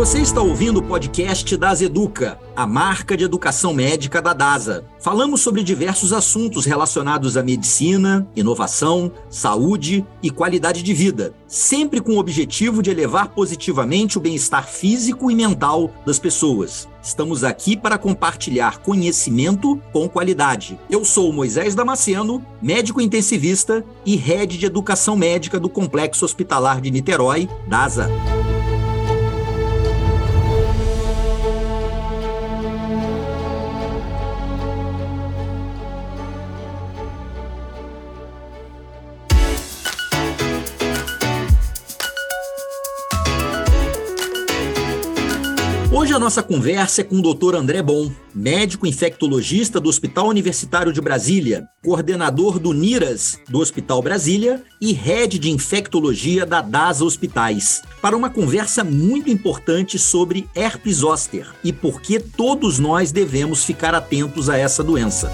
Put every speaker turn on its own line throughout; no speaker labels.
Você está ouvindo o podcast das Educa, a marca de educação médica da DASA. Falamos sobre diversos assuntos relacionados à medicina, inovação, saúde e qualidade de vida, sempre com o objetivo de elevar positivamente o bem-estar físico e mental das pessoas. Estamos aqui para compartilhar conhecimento com qualidade. Eu sou Moisés Damasceno, médico intensivista e head de educação médica do Complexo Hospitalar de Niterói, DASA. Nossa conversa é com o Dr. André Bom, médico infectologista do Hospital Universitário de Brasília, coordenador do NIRAS do Hospital Brasília e head de infectologia da DASA Hospitais, para uma conversa muito importante sobre herpes zoster e por que todos nós devemos ficar atentos a essa doença.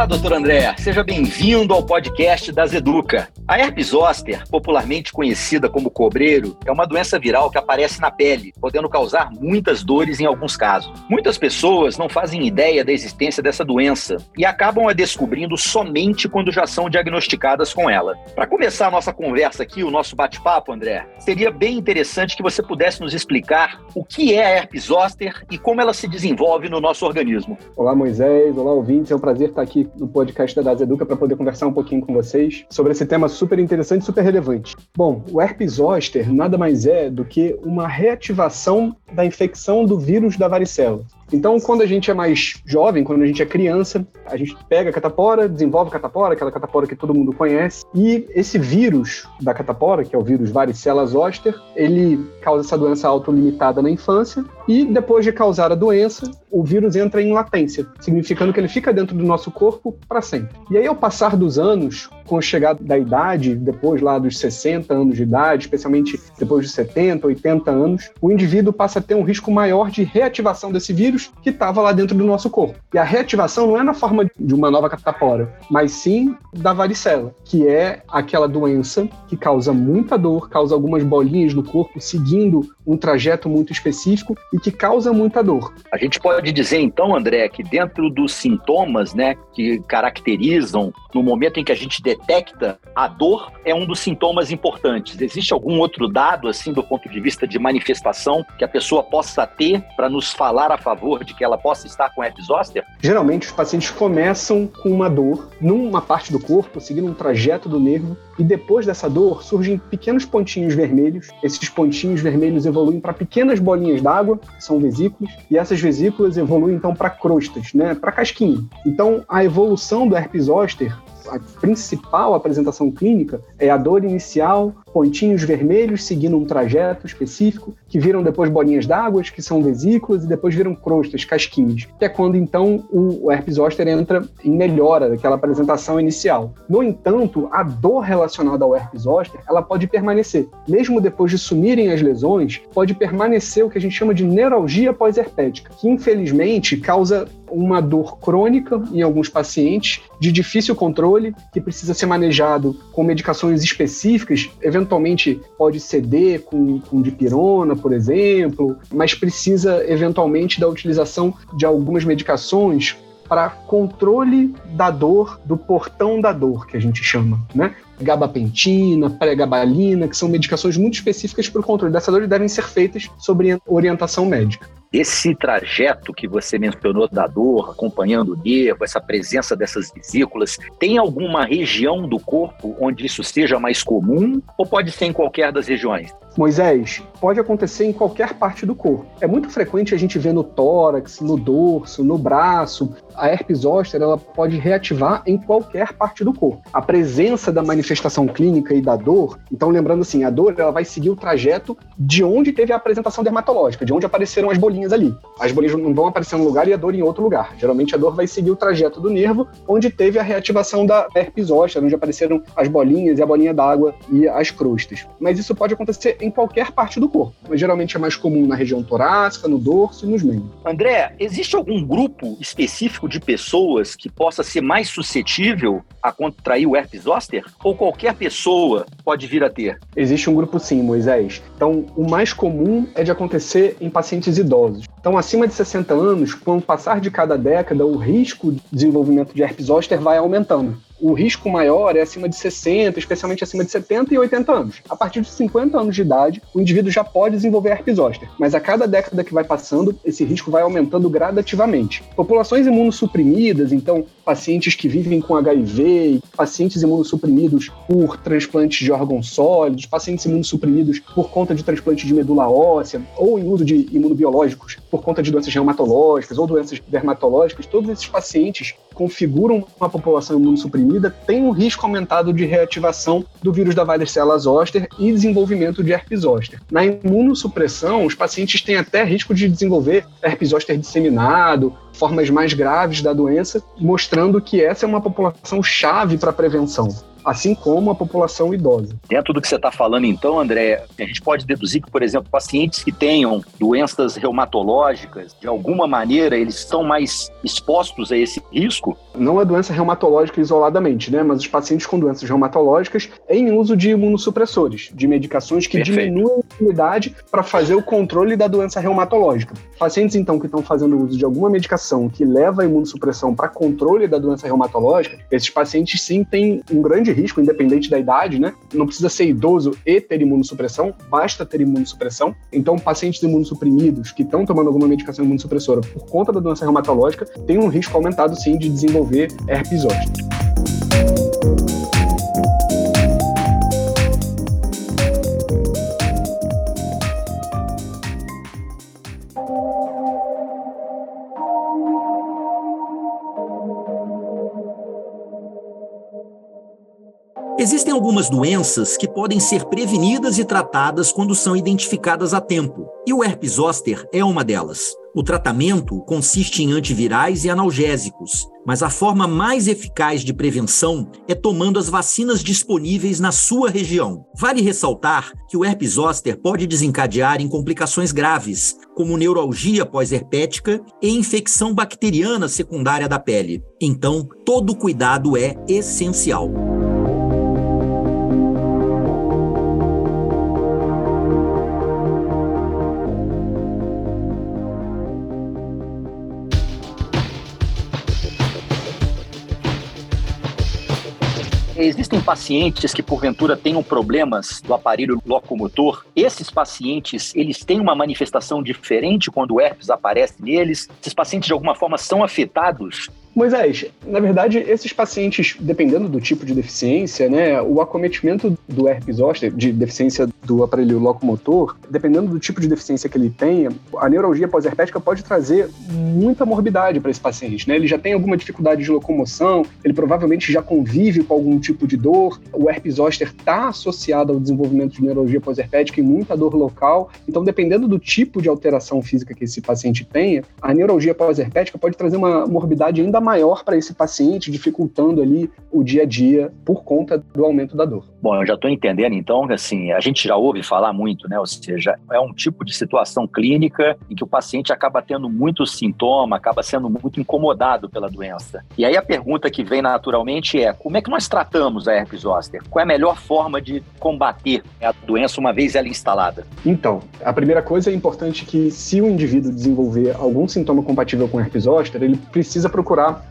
Olá, doutor André. Seja bem-vindo ao podcast das Educa. A herpes zoster, popularmente conhecida como cobreiro, é uma doença viral que aparece na pele, podendo causar muitas dores em alguns casos. Muitas pessoas não fazem ideia da existência dessa doença e acabam a descobrindo somente quando já são diagnosticadas com ela. Para começar a nossa conversa aqui, o nosso bate-papo, André, seria bem interessante que você pudesse nos explicar o que é a herpes zoster e como ela se desenvolve no nosso organismo.
Olá, Moisés. Olá, ouvintes. É um prazer estar aqui no podcast da Das Educa para poder conversar um pouquinho com vocês sobre esse tema super interessante e super relevante. Bom, o herpes zoster nada mais é do que uma reativação da infecção do vírus da varicela. Então, quando a gente é mais jovem, quando a gente é criança, a gente pega a catapora, desenvolve a catapora, aquela catapora que todo mundo conhece, e esse vírus da catapora, que é o vírus varicela zoster, ele causa essa doença autolimitada na infância, e depois de causar a doença, o vírus entra em latência, significando que ele fica dentro do nosso corpo para sempre. E aí, ao passar dos anos, com o chegar da idade, depois lá dos 60 anos de idade, especialmente depois de 70, 80 anos, o indivíduo passa a ter um risco maior de reativação desse vírus que estava lá dentro do nosso corpo. E a reativação não é na forma de uma nova catapora, mas sim da varicela, que é aquela doença que causa muita dor, causa algumas bolinhas no corpo, seguindo um trajeto muito específico e que causa muita dor.
A gente pode dizer então, André, que dentro dos sintomas, né, que caracterizam no momento em que a gente detecta a dor, é um dos sintomas importantes. Existe algum outro dado assim do ponto de vista de manifestação que a pessoa possa ter para nos falar a favor de que ela possa estar com herpes zoster?
Geralmente os pacientes começam com uma dor numa parte do corpo, seguindo um trajeto do nervo, e depois dessa dor surgem pequenos pontinhos vermelhos. Esses pontinhos vermelhos evoluem para pequenas bolinhas d'água, que são vesículas, e essas vesículas evoluem então para crostas, né, para casquinha. Então a evolução do herpes zoster a principal apresentação clínica é a dor inicial, pontinhos vermelhos seguindo um trajeto específico, que viram depois bolinhas d'água, que são vesículas, e depois viram crostas, casquinhos, que é quando então o herpes zoster entra em melhora daquela apresentação inicial. No entanto, a dor relacionada ao herpes zoster, ela pode permanecer. Mesmo depois de sumirem as lesões, pode permanecer o que a gente chama de neuralgia pós-herpética, que infelizmente causa uma dor crônica em alguns pacientes, de difícil controle, que precisa ser manejado com medicações específicas, eventualmente pode ceder com, com dipirona, por exemplo, mas precisa eventualmente da utilização de algumas medicações para controle da dor, do portão da dor, que a gente chama, né? gabapentina, pregabalina, que são medicações muito específicas para o controle dessa dor e devem ser feitas sob orientação médica.
Esse trajeto que você mencionou da dor, acompanhando o nervo, essa presença dessas vesículas, tem alguma região do corpo onde isso seja mais comum ou pode ser em qualquer das regiões?
Moisés, pode acontecer em qualquer parte do corpo. É muito frequente a gente ver no tórax, no dorso, no braço. A herpes zoster ela pode reativar em qualquer parte do corpo. A presença da manifestação clínica e da dor, então lembrando assim, a dor ela vai seguir o trajeto de onde teve a apresentação dermatológica, de onde apareceram as bolinhas bolinhas ali. As bolinhas não vão aparecer num lugar e a dor em outro lugar. Geralmente a dor vai seguir o trajeto do nervo, onde teve a reativação da herpes zoster, onde apareceram as bolinhas e a bolinha d'água e as crostas. Mas isso pode acontecer em qualquer parte do corpo. Mas geralmente é mais comum na região torácica, no dorso e nos membros.
André, existe algum grupo específico de pessoas que possa ser mais suscetível a contrair o herpes zoster? Ou qualquer pessoa pode vir a ter?
Existe um grupo sim, Moisés. Então, o mais comum é de acontecer em pacientes idosos. Então, acima de 60 anos, com o passar de cada década, o risco de desenvolvimento de herpes zoster vai aumentando o risco maior é acima de 60, especialmente acima de 70 e 80 anos. A partir de 50 anos de idade, o indivíduo já pode desenvolver herpes zoster, mas a cada década que vai passando, esse risco vai aumentando gradativamente. Populações imunossuprimidas, então pacientes que vivem com HIV, pacientes imunossuprimidos por transplantes de órgãos sólidos, pacientes imunossuprimidos por conta de transplante de medula óssea ou em uso de imunobiológicos por conta de doenças reumatológicas ou doenças dermatológicas, todos esses pacientes configuram uma população imunossuprimida, tem um risco aumentado de reativação do vírus da varicela zoster e desenvolvimento de herpes zoster. Na imunossupressão, os pacientes têm até risco de desenvolver herpes zoster disseminado, formas mais graves da doença, mostrando que essa é uma população chave para a prevenção assim como a população idosa.
Dentro do que você está falando, então, André, a gente pode deduzir que, por exemplo, pacientes que tenham doenças reumatológicas, de alguma maneira, eles estão mais expostos a esse risco?
Não a doença reumatológica isoladamente, né? Mas os pacientes com doenças reumatológicas em uso de imunossupressores, de medicações que Perfeito. diminuem a imunidade para fazer o controle da doença reumatológica. Pacientes, então, que estão fazendo uso de alguma medicação que leva a imunossupressão para controle da doença reumatológica, esses pacientes sim têm um grande risco, independente da idade, né? Não precisa ser idoso e ter imunossupressão, basta ter imunossupressão. Então, pacientes imunossuprimidos que estão tomando alguma medicação imunossupressora por conta da doença reumatológica têm um risco aumentado, sim, de desenvolver herpes zoster.
Existem algumas doenças que podem ser prevenidas e tratadas quando são identificadas a tempo, e o herpes zoster é uma delas. O tratamento consiste em antivirais e analgésicos, mas a forma mais eficaz de prevenção é tomando as vacinas disponíveis na sua região. Vale ressaltar que o herpes zoster pode desencadear em complicações graves, como neuralgia pós-herpética e infecção bacteriana secundária da pele. Então, todo cuidado é essencial.
Existem pacientes que porventura tenham problemas do aparelho locomotor. Esses pacientes, eles têm uma manifestação diferente quando o herpes aparece neles? Esses pacientes de alguma forma são afetados
Moisés, na verdade, esses pacientes, dependendo do tipo de deficiência, né, o acometimento do herpes zoster, de deficiência do aparelho locomotor, dependendo do tipo de deficiência que ele tenha, a neuralgia pós-herpética pode trazer muita morbidade para esse paciente, né? Ele já tem alguma dificuldade de locomoção, ele provavelmente já convive com algum tipo de dor, o herpes zoster está associado ao desenvolvimento de neuralgia pós-herpética e muita dor local, então dependendo do tipo de alteração física que esse paciente tenha, a neuralgia pós-herpética pode trazer uma morbidade ainda maior para esse paciente, dificultando ali o dia a dia por conta do aumento da dor.
Bom, eu já estou entendendo, então, assim, a gente já ouve falar muito, né? Ou seja, é um tipo de situação clínica em que o paciente acaba tendo muito sintoma, acaba sendo muito incomodado pela doença. E aí a pergunta que vem naturalmente é: como é que nós tratamos a herpes zoster? Qual é a melhor forma de combater a doença uma vez ela instalada?
Então, a primeira coisa é importante que se o indivíduo desenvolver algum sintoma compatível com herpes zoster, ele precisa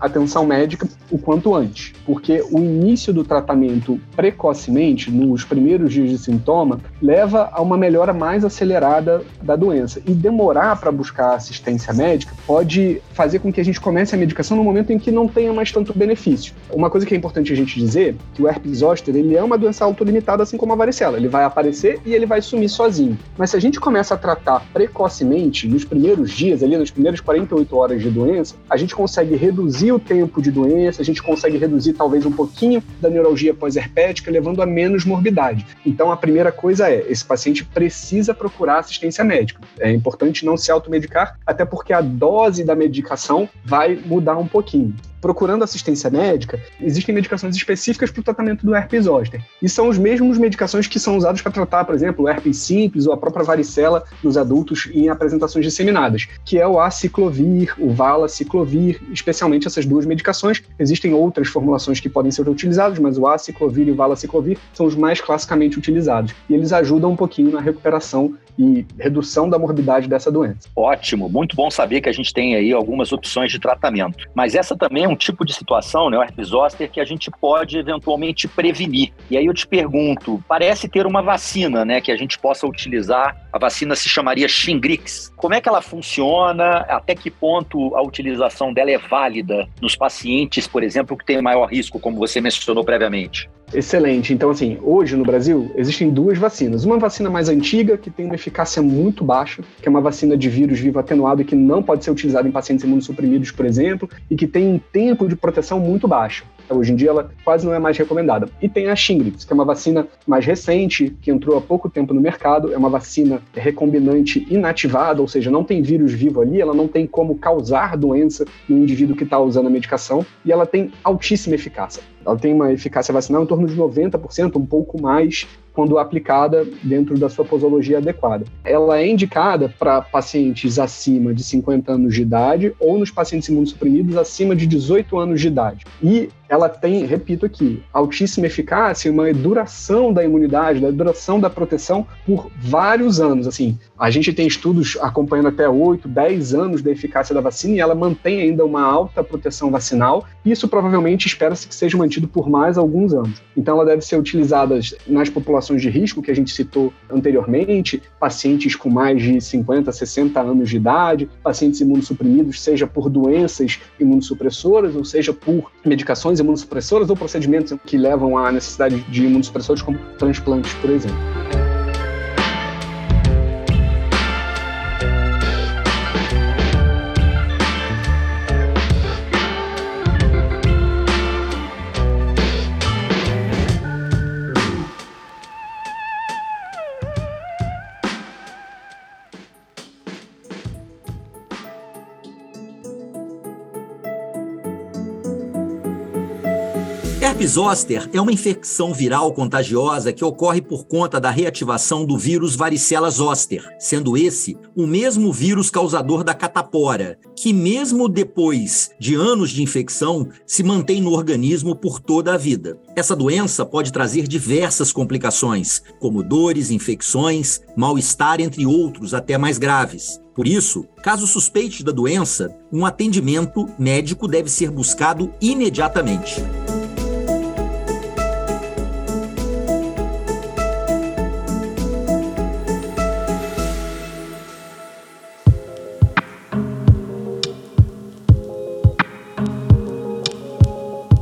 atenção médica o quanto antes, porque o início do tratamento precocemente, nos primeiros dias de sintoma, leva a uma melhora mais acelerada da doença. E demorar para buscar assistência médica pode fazer com que a gente comece a medicação no momento em que não tenha mais tanto benefício. Uma coisa que é importante a gente dizer, que o herpes zoster, ele é uma doença autolimitada assim como a varicela, ele vai aparecer e ele vai sumir sozinho. Mas se a gente começa a tratar precocemente, nos primeiros dias, ali nas primeiras 48 horas de doença, a gente consegue reduzir reduzir o tempo de doença, a gente consegue reduzir talvez um pouquinho da neuralgia pós-herpética, levando a menos morbidade. Então, a primeira coisa é: esse paciente precisa procurar assistência médica. É importante não se automedicar, até porque a dose da medicação vai mudar um pouquinho procurando assistência médica, existem medicações específicas para o tratamento do herpes zoster. E são os mesmos medicações que são usadas para tratar, por exemplo, o herpes simples ou a própria varicela nos adultos em apresentações disseminadas, que é o aciclovir, o valaciclovir, especialmente essas duas medicações. Existem outras formulações que podem ser utilizadas, mas o aciclovir e o valaciclovir são os mais classicamente utilizados. E eles ajudam um pouquinho na recuperação e redução da morbidade dessa doença.
Ótimo, muito bom saber que a gente tem aí algumas opções de tratamento. Mas essa também é um tipo de situação, né, o herpes zoster, que a gente pode eventualmente prevenir. E aí eu te pergunto, parece ter uma vacina, né, que a gente possa utilizar. A vacina se chamaria Shingrix. Como é que ela funciona? Até que ponto a utilização dela é válida nos pacientes, por exemplo, que têm maior risco, como você mencionou previamente?
Excelente. Então, assim, hoje no Brasil existem duas vacinas. Uma vacina mais antiga, que tem uma eficácia muito baixa, que é uma vacina de vírus vivo atenuado e que não pode ser utilizada em pacientes imunossuprimidos, por exemplo, e que tem um tempo de proteção muito baixo. Hoje em dia ela quase não é mais recomendada. E tem a Shingrix, que é uma vacina mais recente, que entrou há pouco tempo no mercado, é uma vacina recombinante inativada, ou seja, não tem vírus vivo ali, ela não tem como causar doença no indivíduo que está usando a medicação, e ela tem altíssima eficácia. Ela tem uma eficácia vacinal em torno de 90%, um pouco mais quando aplicada dentro da sua posologia adequada. Ela é indicada para pacientes acima de 50 anos de idade ou nos pacientes imunossuprimidos acima de 18 anos de idade. E ela tem, repito aqui, altíssima eficácia e uma duração da imunidade, da duração da proteção por vários anos. Assim, a gente tem estudos acompanhando até 8, 10 anos da eficácia da vacina e ela mantém ainda uma alta proteção vacinal. Isso provavelmente espera-se que seja mantido por mais alguns anos. Então, ela deve ser utilizada nas populações de risco que a gente citou anteriormente, pacientes com mais de 50, 60 anos de idade, pacientes imunossuprimidos, seja por doenças imunossupressoras ou seja por medicações imunossupressoras ou procedimentos que levam à necessidade de imunossupressores, como transplantes, por exemplo.
Herpes zoster é uma infecção viral contagiosa que ocorre por conta da reativação do vírus varicela zoster, sendo esse o mesmo vírus causador da catapora, que mesmo depois de anos de infecção, se mantém no organismo por toda a vida. Essa doença pode trazer diversas complicações, como dores, infecções, mal-estar, entre outros, até mais graves. Por isso, caso suspeite da doença, um atendimento médico deve ser buscado imediatamente.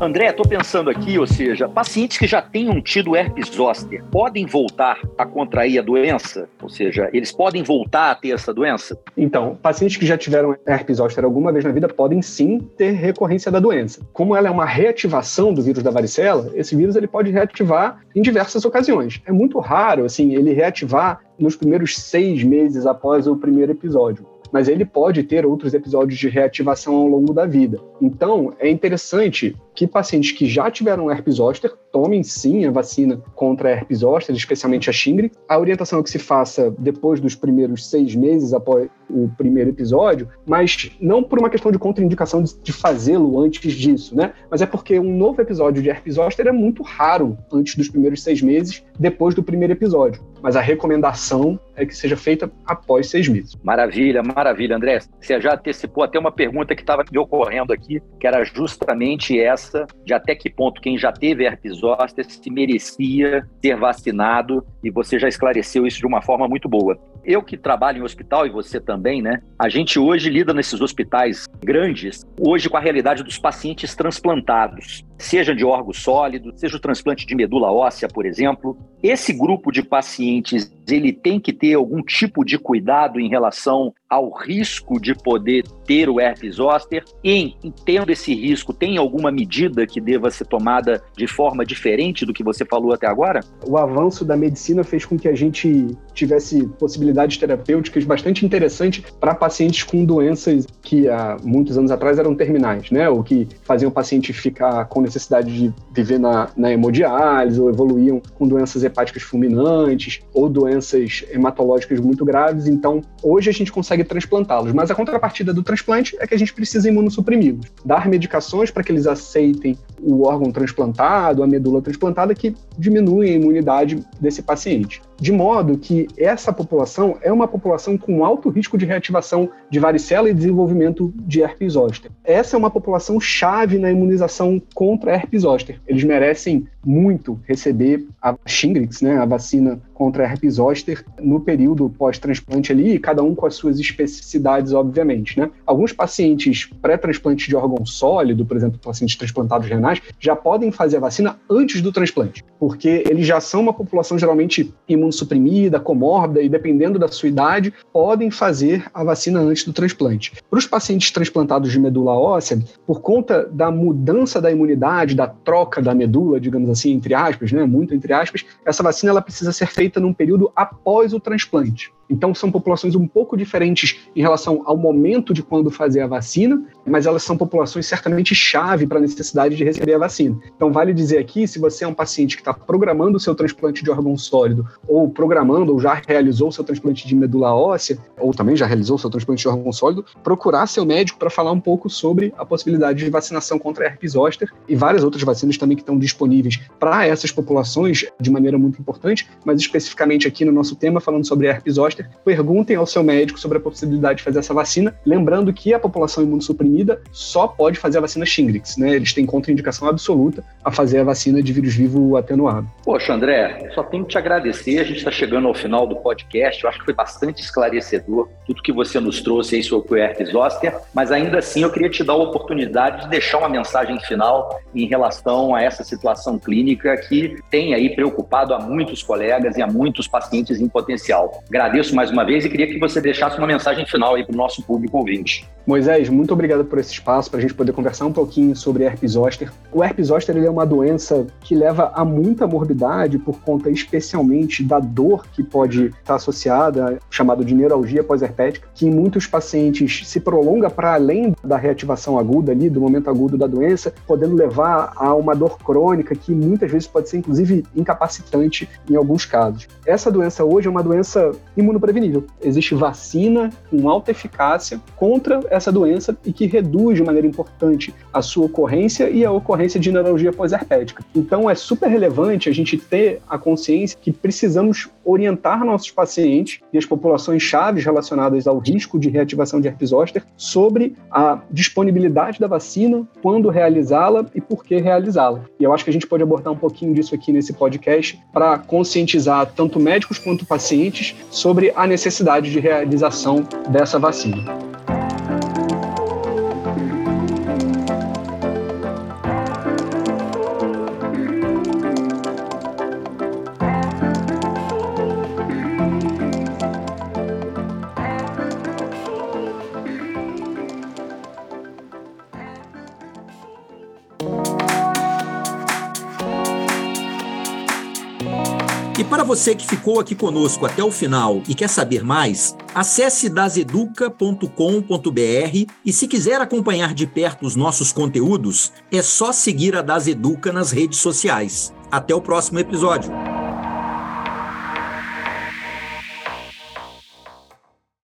André, estou pensando aqui, ou seja, pacientes que já tenham tido herpes zoster podem voltar a contrair a doença? Ou seja, eles podem voltar a ter essa doença?
Então, pacientes que já tiveram herpes zoster alguma vez na vida podem sim ter recorrência da doença. Como ela é uma reativação do vírus da varicela, esse vírus ele pode reativar em diversas ocasiões. É muito raro, assim, ele reativar nos primeiros seis meses após o primeiro episódio mas ele pode ter outros episódios de reativação ao longo da vida. Então, é interessante que pacientes que já tiveram herpes zoster tomem sim a vacina contra herpes zoster, especialmente a Shingrix. A orientação é que se faça depois dos primeiros seis meses após o primeiro episódio, mas não por uma questão de contraindicação de, de fazê-lo antes disso, né? Mas é porque um novo episódio de herpes zoster é muito raro antes dos primeiros seis meses, depois do primeiro episódio. Mas a recomendação é que seja feita após seis meses.
Maravilha, maravilha, André. Você já antecipou até uma pergunta que estava me ocorrendo aqui, que era justamente essa, de até que ponto quem já teve herpes zoster se merecia ser vacinado, e você já esclareceu isso de uma forma muito boa. Eu que trabalho em hospital, e você também, né? A gente hoje lida nesses hospitais grandes, hoje com a realidade dos pacientes transplantados. Seja de órgão sólido, seja o transplante de medula óssea, por exemplo. Esse grupo de pacientes, ele tem que ter algum tipo de cuidado em relação ao risco de poder ter o herpes zoster? E, tendo esse risco, tem alguma medida que deva ser tomada de forma diferente do que você falou até agora?
O avanço da medicina fez com que a gente tivesse possibilidades terapêuticas bastante interessantes para pacientes com doenças que há muitos anos atrás eram terminais, né? Ou que faziam o paciente ficar com necessidade de viver na, na hemodiálise, ou evoluíam com doenças hepáticas fulminantes, ou doenças hematológicas muito graves. Então, hoje a gente consegue transplantá-los, mas a contrapartida do transplante é que a gente precisa imunossuprimi-los, dar medicações para que eles aceitem o órgão transplantado, a medula transplantada, que diminuem a imunidade desse paciente. De modo que essa população é uma população com alto risco de reativação de varicela e desenvolvimento de herpes zoster. Essa é uma população chave na imunização contra herpes zoster. Eles merecem muito receber a Shingrix, né, a vacina contra herpes zoster, no período pós-transplante ali, cada um com as suas especificidades, obviamente. Né? Alguns pacientes pré-transplante de órgão sólido, por exemplo, pacientes transplantados renais, já podem fazer a vacina antes do transplante, porque eles já são uma população geralmente imunossuprimida, comórbida, e dependendo da sua idade, podem fazer a vacina antes do transplante. Para os pacientes transplantados de medula óssea, por conta da mudança da imunidade, da troca da medula, digamos assim, entre aspas, né, muito entre aspas, essa vacina ela precisa ser feita num período após o transplante. Então, são populações um pouco diferentes em relação ao momento de quando fazer a vacina, mas elas são populações certamente chave para a necessidade de receber a vacina. Então, vale dizer aqui, se você é um paciente que está programando o seu transplante de órgão sólido, ou programando, ou já realizou o seu transplante de medula óssea, ou também já realizou o seu transplante de órgão sólido, procurar seu médico para falar um pouco sobre a possibilidade de vacinação contra herpes zoster e várias outras vacinas também que estão disponíveis para essas populações de maneira muito importante, mas especificamente aqui no nosso tema, falando sobre herpes zoster, perguntem ao seu médico sobre a possibilidade de fazer essa vacina, lembrando que a população imunossuprimida só pode fazer a vacina Shingrix, né? Eles têm contraindicação absoluta a fazer a vacina de vírus vivo atenuado.
Poxa, André, só tenho que te agradecer. A gente está chegando ao final do podcast. Eu acho que foi bastante esclarecedor tudo que você nos trouxe aí sobre o herpes zoster, mas ainda assim eu queria te dar a oportunidade de deixar uma mensagem final em relação a essa situação clínica que tem aí preocupado a muitos colegas e a muitos pacientes em potencial. Agradeço agradeço mais uma vez e queria que você deixasse uma mensagem final aí para o nosso público ouvinte.
Moisés, muito obrigado por esse espaço para a gente poder conversar um pouquinho sobre herpes zoster. O herpes zoster ele é uma doença que leva a muita morbidade por conta especialmente da dor que pode estar associada, chamada de neuralgia pós-herpética, que em muitos pacientes se prolonga para além da reativação aguda ali, do momento agudo da doença, podendo levar a uma dor crônica que muitas vezes pode ser inclusive incapacitante em alguns casos. Essa doença hoje é uma doença imunoprevenível. Existe vacina com alta eficácia contra essa doença e que reduz de maneira importante a sua ocorrência e a ocorrência de neurologia pós-herpética. Então é super relevante a gente ter a consciência que precisamos orientar nossos pacientes e as populações chaves relacionadas ao risco de reativação de herpes zoster sobre a disponibilidade da vacina, quando realizá-la e por que realizá-la. E eu acho que a gente pode abordar um pouquinho disso aqui nesse podcast para conscientizar tanto médicos quanto pacientes sobre a necessidade de realização dessa vacina.
Você que ficou aqui conosco até o final e quer saber mais, acesse daseduca.com.br e se quiser acompanhar de perto os nossos conteúdos, é só seguir a Daseduca nas redes sociais. Até o próximo episódio.